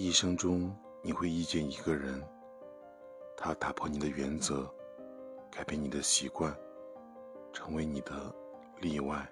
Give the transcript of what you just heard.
一生中你会遇见一个人他打破你的原则改变你的习惯成为你的例外。